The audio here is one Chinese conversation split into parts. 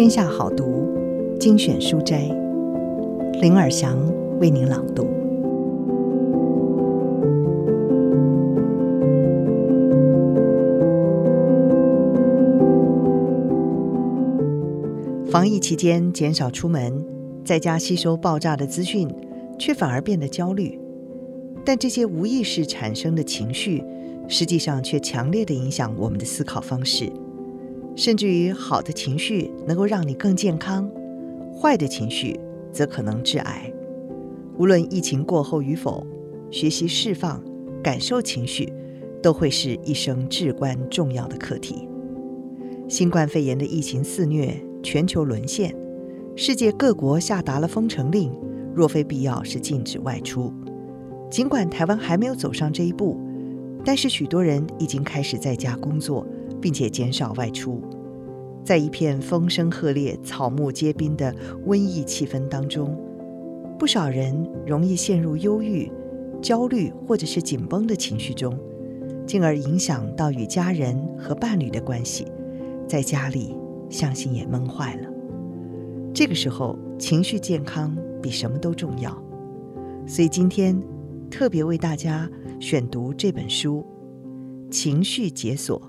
天下好读精选书斋，林尔祥为您朗读。防疫期间减少出门，在家吸收爆炸的资讯，却反而变得焦虑。但这些无意识产生的情绪，实际上却强烈的影响我们的思考方式。甚至于，好的情绪能够让你更健康，坏的情绪则可能致癌。无论疫情过后与否，学习释放、感受情绪，都会是一生至关重要的课题。新冠肺炎的疫情肆虐，全球沦陷，世界各国下达了封城令，若非必要，是禁止外出。尽管台湾还没有走上这一步，但是许多人已经开始在家工作。并且减少外出，在一片风声鹤唳、草木皆兵的瘟疫气氛当中，不少人容易陷入忧郁、焦虑或者是紧绷的情绪中，进而影响到与家人和伴侣的关系，在家里相信也闷坏了。这个时候，情绪健康比什么都重要，所以今天特别为大家选读这本书《情绪解锁》。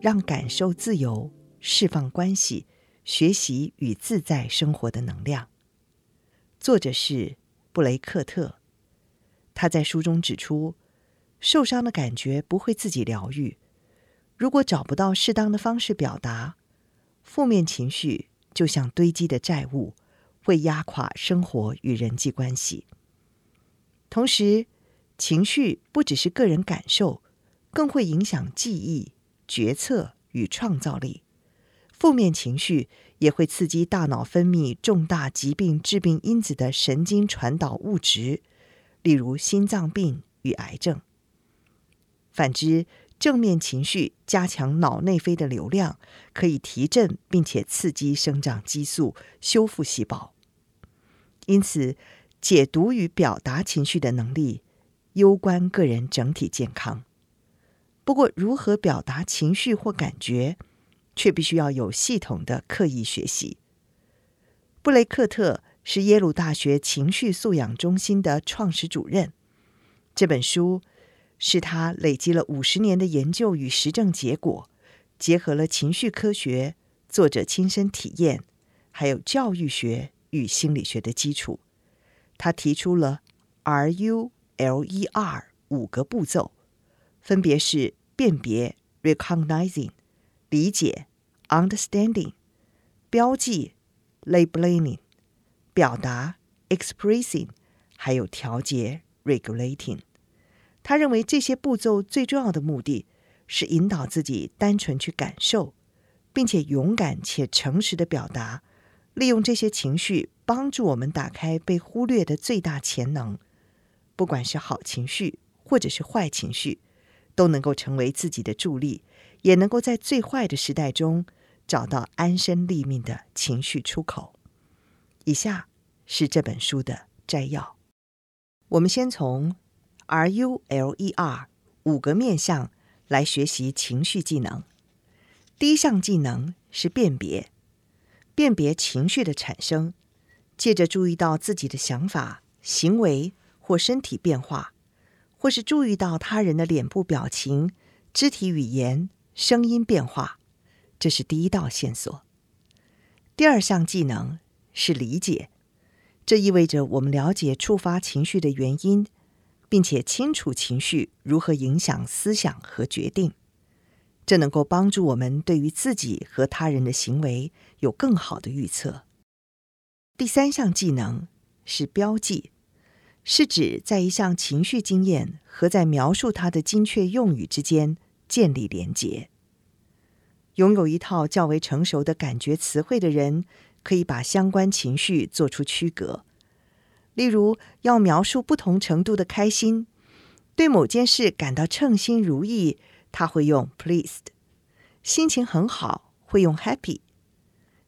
让感受自由，释放关系，学习与自在生活的能量。作者是布雷克特。他在书中指出，受伤的感觉不会自己疗愈。如果找不到适当的方式表达，负面情绪就像堆积的债务，会压垮生活与人际关系。同时，情绪不只是个人感受，更会影响记忆。决策与创造力，负面情绪也会刺激大脑分泌重大疾病致病因子的神经传导物质，例如心脏病与癌症。反之，正面情绪加强脑内啡的流量，可以提振并且刺激生长激素，修复细胞。因此，解读与表达情绪的能力，攸关个人整体健康。不过，如何表达情绪或感觉，却必须要有系统的刻意学习。布雷克特是耶鲁大学情绪素养中心的创始主任。这本书是他累积了五十年的研究与实证结果，结合了情绪科学、作者亲身体验，还有教育学与心理学的基础。他提出了 RULER 五个步骤，分别是。辨别 （recognizing）、理解 （understanding）、标记 （labeling）、表达 （expressing），还有调节 （regulating）。他认为这些步骤最重要的目的是引导自己单纯去感受，并且勇敢且诚实的表达，利用这些情绪帮助我们打开被忽略的最大潜能，不管是好情绪或者是坏情绪。都能够成为自己的助力，也能够在最坏的时代中找到安身立命的情绪出口。以下是这本书的摘要。我们先从 RULER 五个面向来学习情绪技能。第一项技能是辨别，辨别情绪的产生，借着注意到自己的想法、行为或身体变化。或是注意到他人的脸部表情、肢体语言、声音变化，这是第一道线索。第二项技能是理解，这意味着我们了解触发情绪的原因，并且清楚情绪如何影响思想和决定。这能够帮助我们对于自己和他人的行为有更好的预测。第三项技能是标记。是指在一项情绪经验和在描述它的精确用语之间建立连结。拥有一套较为成熟的感觉词汇的人，可以把相关情绪做出区隔。例如，要描述不同程度的开心，对某件事感到称心如意，他会用 pleased；心情很好，会用 happy；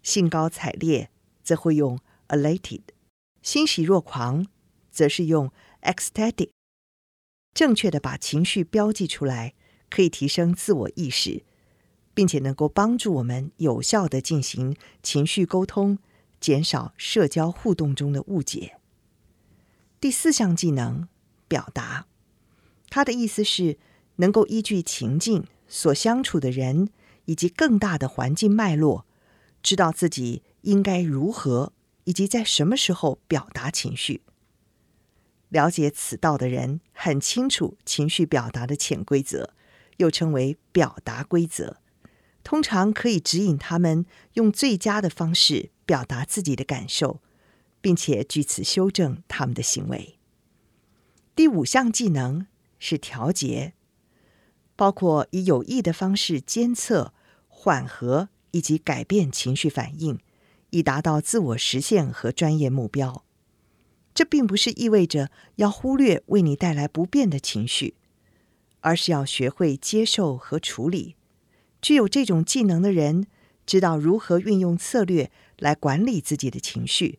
兴高采烈，则会用 elated；欣喜若狂。则是用 ecstatic，正确的把情绪标记出来，可以提升自我意识，并且能够帮助我们有效地进行情绪沟通，减少社交互动中的误解。第四项技能，表达，它的意思是能够依据情境、所相处的人以及更大的环境脉络，知道自己应该如何以及在什么时候表达情绪。了解此道的人很清楚情绪表达的潜规则，又称为表达规则。通常可以指引他们用最佳的方式表达自己的感受，并且据此修正他们的行为。第五项技能是调节，包括以有益的方式监测、缓和以及改变情绪反应，以达到自我实现和专业目标。这并不是意味着要忽略为你带来不便的情绪，而是要学会接受和处理。具有这种技能的人，知道如何运用策略来管理自己的情绪，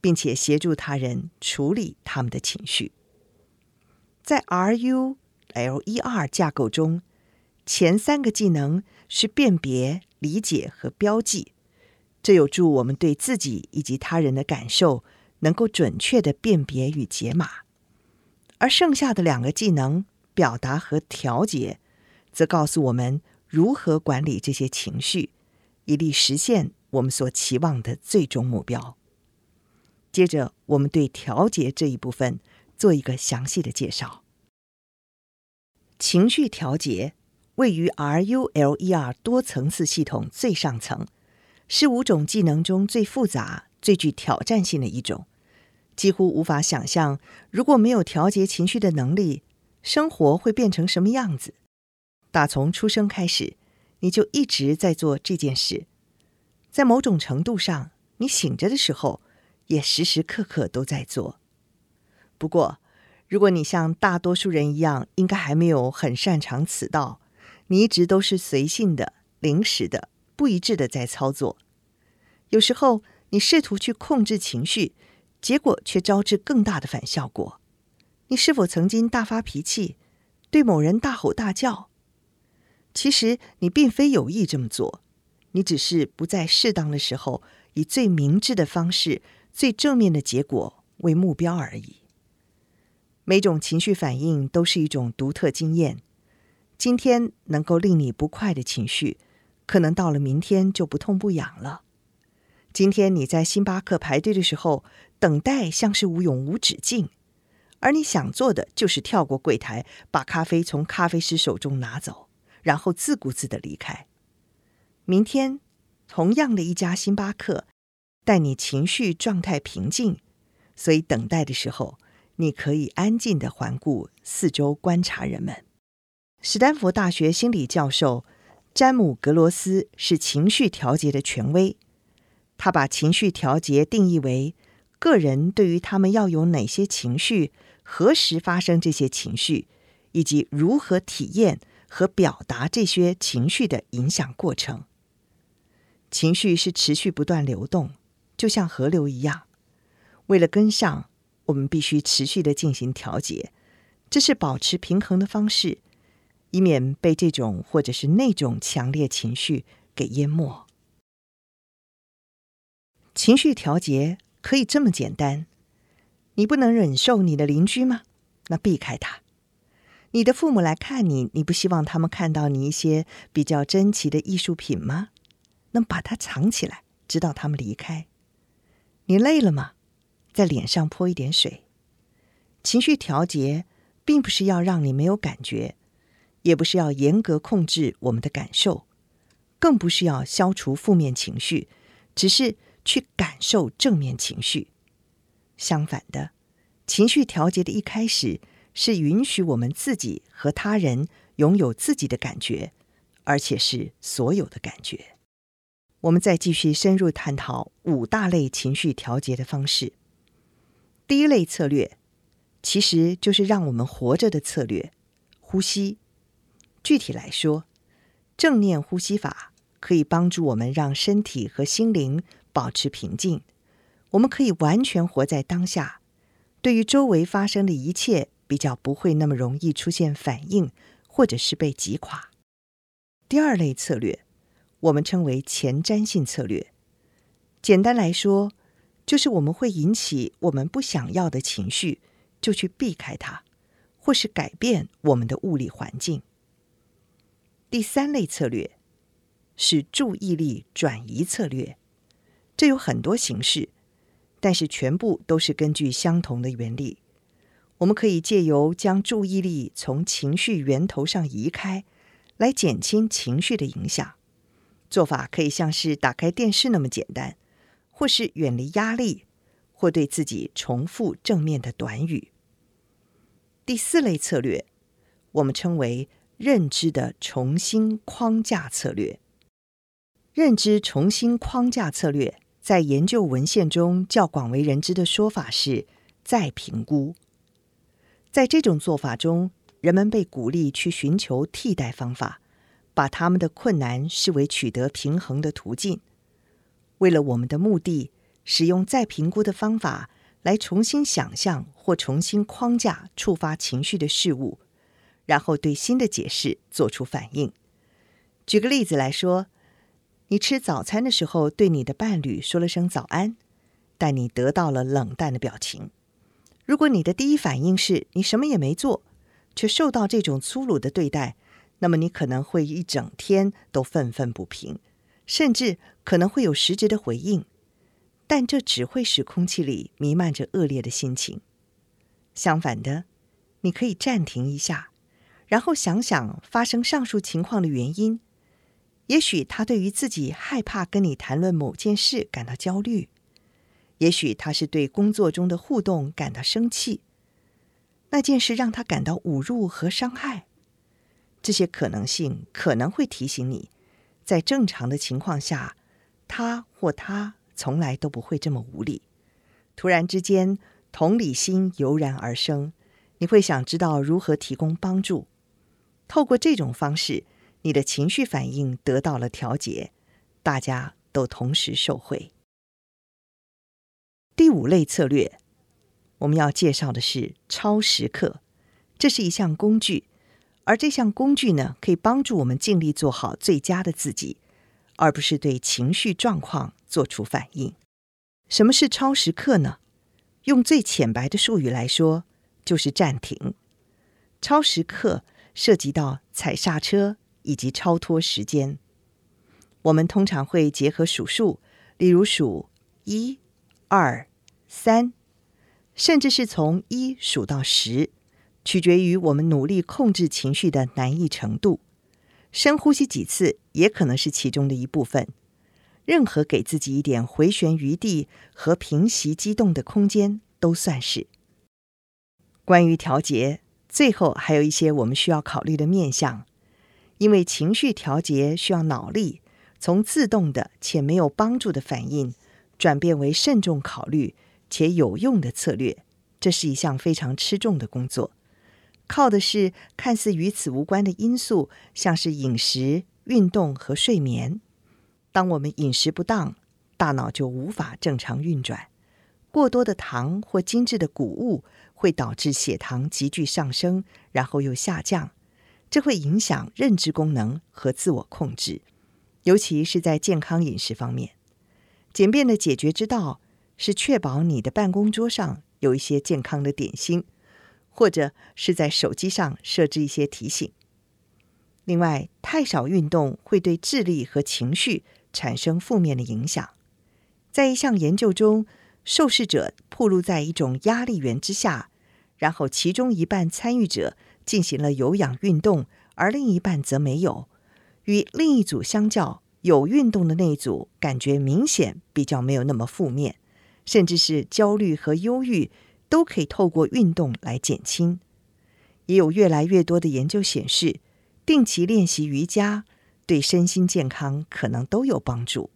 并且协助他人处理他们的情绪。在 RULER 架构中，前三个技能是辨别、理解和标记，这有助我们对自己以及他人的感受能够准确地辨别与解码。而剩下的两个技能，表达和调节，则告诉我们。如何管理这些情绪，以利实现我们所期望的最终目标？接着，我们对调节这一部分做一个详细的介绍。情绪调节位于 RULER 多层次系统最上层，是五种技能中最复杂、最具挑战性的一种。几乎无法想象，如果没有调节情绪的能力，生活会变成什么样子。打从出生开始，你就一直在做这件事。在某种程度上，你醒着的时候，也时时刻刻都在做。不过，如果你像大多数人一样，应该还没有很擅长此道，你一直都是随性的、临时的、不一致的在操作。有时候，你试图去控制情绪，结果却招致更大的反效果。你是否曾经大发脾气，对某人大吼大叫？其实你并非有意这么做，你只是不在适当的时候以最明智的方式、最正面的结果为目标而已。每种情绪反应都是一种独特经验。今天能够令你不快的情绪，可能到了明天就不痛不痒了。今天你在星巴克排队的时候，等待像是无永无止境，而你想做的就是跳过柜台，把咖啡从咖啡师手中拿走。然后自顾自的离开。明天，同样的一家星巴克，待你情绪状态平静，所以等待的时候，你可以安静的环顾四周，观察人们。史丹佛大学心理教授詹姆·格罗斯是情绪调节的权威，他把情绪调节定义为个人对于他们要有哪些情绪、何时发生这些情绪，以及如何体验。和表达这些情绪的影响过程。情绪是持续不断流动，就像河流一样。为了跟上，我们必须持续的进行调节，这是保持平衡的方式，以免被这种或者是那种强烈情绪给淹没。情绪调节可以这么简单：你不能忍受你的邻居吗？那避开他。你的父母来看你，你不希望他们看到你一些比较珍奇的艺术品吗？那把它藏起来，直到他们离开。你累了吗？在脸上泼一点水。情绪调节并不是要让你没有感觉，也不是要严格控制我们的感受，更不是要消除负面情绪，只是去感受正面情绪。相反的，情绪调节的一开始。是允许我们自己和他人拥有自己的感觉，而且是所有的感觉。我们再继续深入探讨五大类情绪调节的方式。第一类策略，其实就是让我们活着的策略——呼吸。具体来说，正念呼吸法可以帮助我们让身体和心灵保持平静。我们可以完全活在当下，对于周围发生的一切，比较不会那么容易出现反应，或者是被击垮。第二类策略，我们称为前瞻性策略。简单来说，就是我们会引起我们不想要的情绪，就去避开它，或是改变我们的物理环境。第三类策略是注意力转移策略，这有很多形式，但是全部都是根据相同的原理。我们可以借由将注意力从情绪源头上移开，来减轻情绪的影响。做法可以像是打开电视那么简单，或是远离压力，或对自己重复正面的短语。第四类策略，我们称为。认知的重新框架策略，认知重新框架策略在研究文献中较广为人知的说法是再评估。在这种做法中，人们被鼓励去寻求替代方法，把他们的困难视为取得平衡的途径。为了我们的目的，使用再评估的方法来重新想象或重新框架触发情绪的事物。然后对新的解释做出反应。举个例子来说，你吃早餐的时候对你的伴侣说了声早安，但你得到了冷淡的表情。如果你的第一反应是你什么也没做，却受到这种粗鲁的对待，那么你可能会一整天都愤愤不平，甚至可能会有实质的回应。但这只会使空气里弥漫着恶劣的心情。相反的，你可以暂停一下。然后想想发生上述情况的原因，也许他对于自己害怕跟你谈论某件事感到焦虑，也许他是对工作中的互动感到生气，那件事让他感到侮辱和伤害。这些可能性可能会提醒你，在正常的情况下，他或她从来都不会这么无理。突然之间，同理心油然而生，你会想知道如何提供帮助。透过这种方式，你的情绪反应得到了调节，大家都同时受惠。第五类策略，我们要介绍的是超时刻，这是一项工具，而这项工具呢，可以帮助我们尽力做好最佳的自己，而不是对情绪状况做出反应。什么是超时刻呢？用最浅白的术语来说，就是暂停。超时刻。涉及到踩刹车以及超脱时间，我们通常会结合数数，例如数一、二、三，甚至是从一数到十，取决于我们努力控制情绪的难易程度。深呼吸几次也可能是其中的一部分。任何给自己一点回旋余地和平息激动的空间都算是。关于调节。最后还有一些我们需要考虑的面向，因为情绪调节需要脑力，从自动的且没有帮助的反应，转变为慎重考虑且有用的策略，这是一项非常吃重的工作，靠的是看似与此无关的因素，像是饮食、运动和睡眠。当我们饮食不当，大脑就无法正常运转，过多的糖或精致的谷物。会导致血糖急剧上升，然后又下降，这会影响认知功能和自我控制，尤其是在健康饮食方面。简便的解决之道是确保你的办公桌上有一些健康的点心，或者是在手机上设置一些提醒。另外，太少运动会对智力和情绪产生负面的影响。在一项研究中，受试者暴露在一种压力源之下。然后，其中一半参与者进行了有氧运动，而另一半则没有。与另一组相较，有运动的那一组感觉明显比较没有那么负面，甚至是焦虑和忧郁都可以透过运动来减轻。也有越来越多的研究显示，定期练习瑜伽对身心健康可能都有帮助。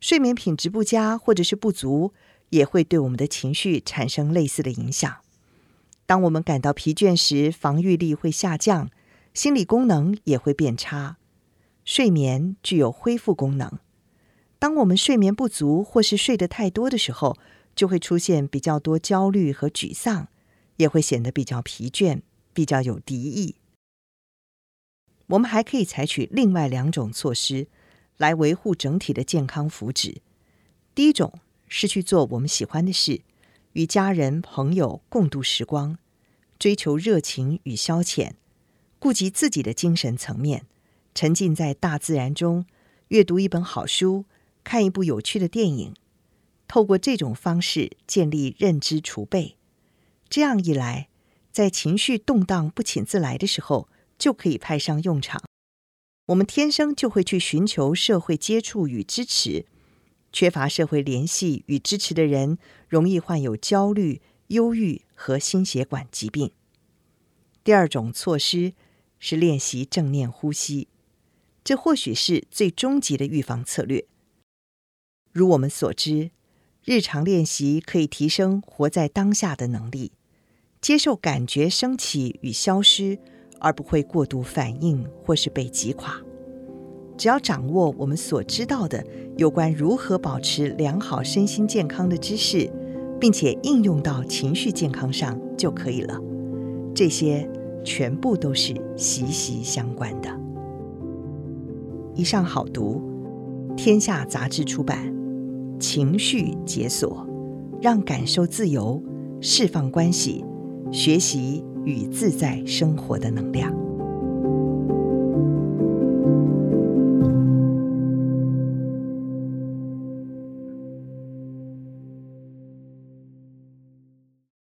睡眠品质不佳或者是不足，也会对我们的情绪产生类似的影响。当我们感到疲倦时，防御力会下降，心理功能也会变差。睡眠具有恢复功能。当我们睡眠不足或是睡得太多的时候，就会出现比较多焦虑和沮丧，也会显得比较疲倦，比较有敌意。我们还可以采取另外两种措施来维护整体的健康福祉。第一种是去做我们喜欢的事，与家人朋友共度时光，追求热情与消遣，顾及自己的精神层面，沉浸在大自然中，阅读一本好书，看一部有趣的电影，透过这种方式建立认知储备。这样一来，在情绪动荡不请自来的时候，就可以派上用场。我们天生就会去寻求社会接触与支持，缺乏社会联系与支持的人，容易患有焦虑、忧郁和心血管疾病。第二种措施是练习正念呼吸，这或许是最终极的预防策略。如我们所知，日常练习可以提升活在当下的能力，接受感觉升起与消失。而不会过度反应或是被击垮。只要掌握我们所知道的有关如何保持良好身心健康的知识，并且应用到情绪健康上就可以了。这些全部都是息息相关的。以上好读，天下杂志出版，《情绪解锁》，让感受自由，释放关系，学习。与自在生活的能量。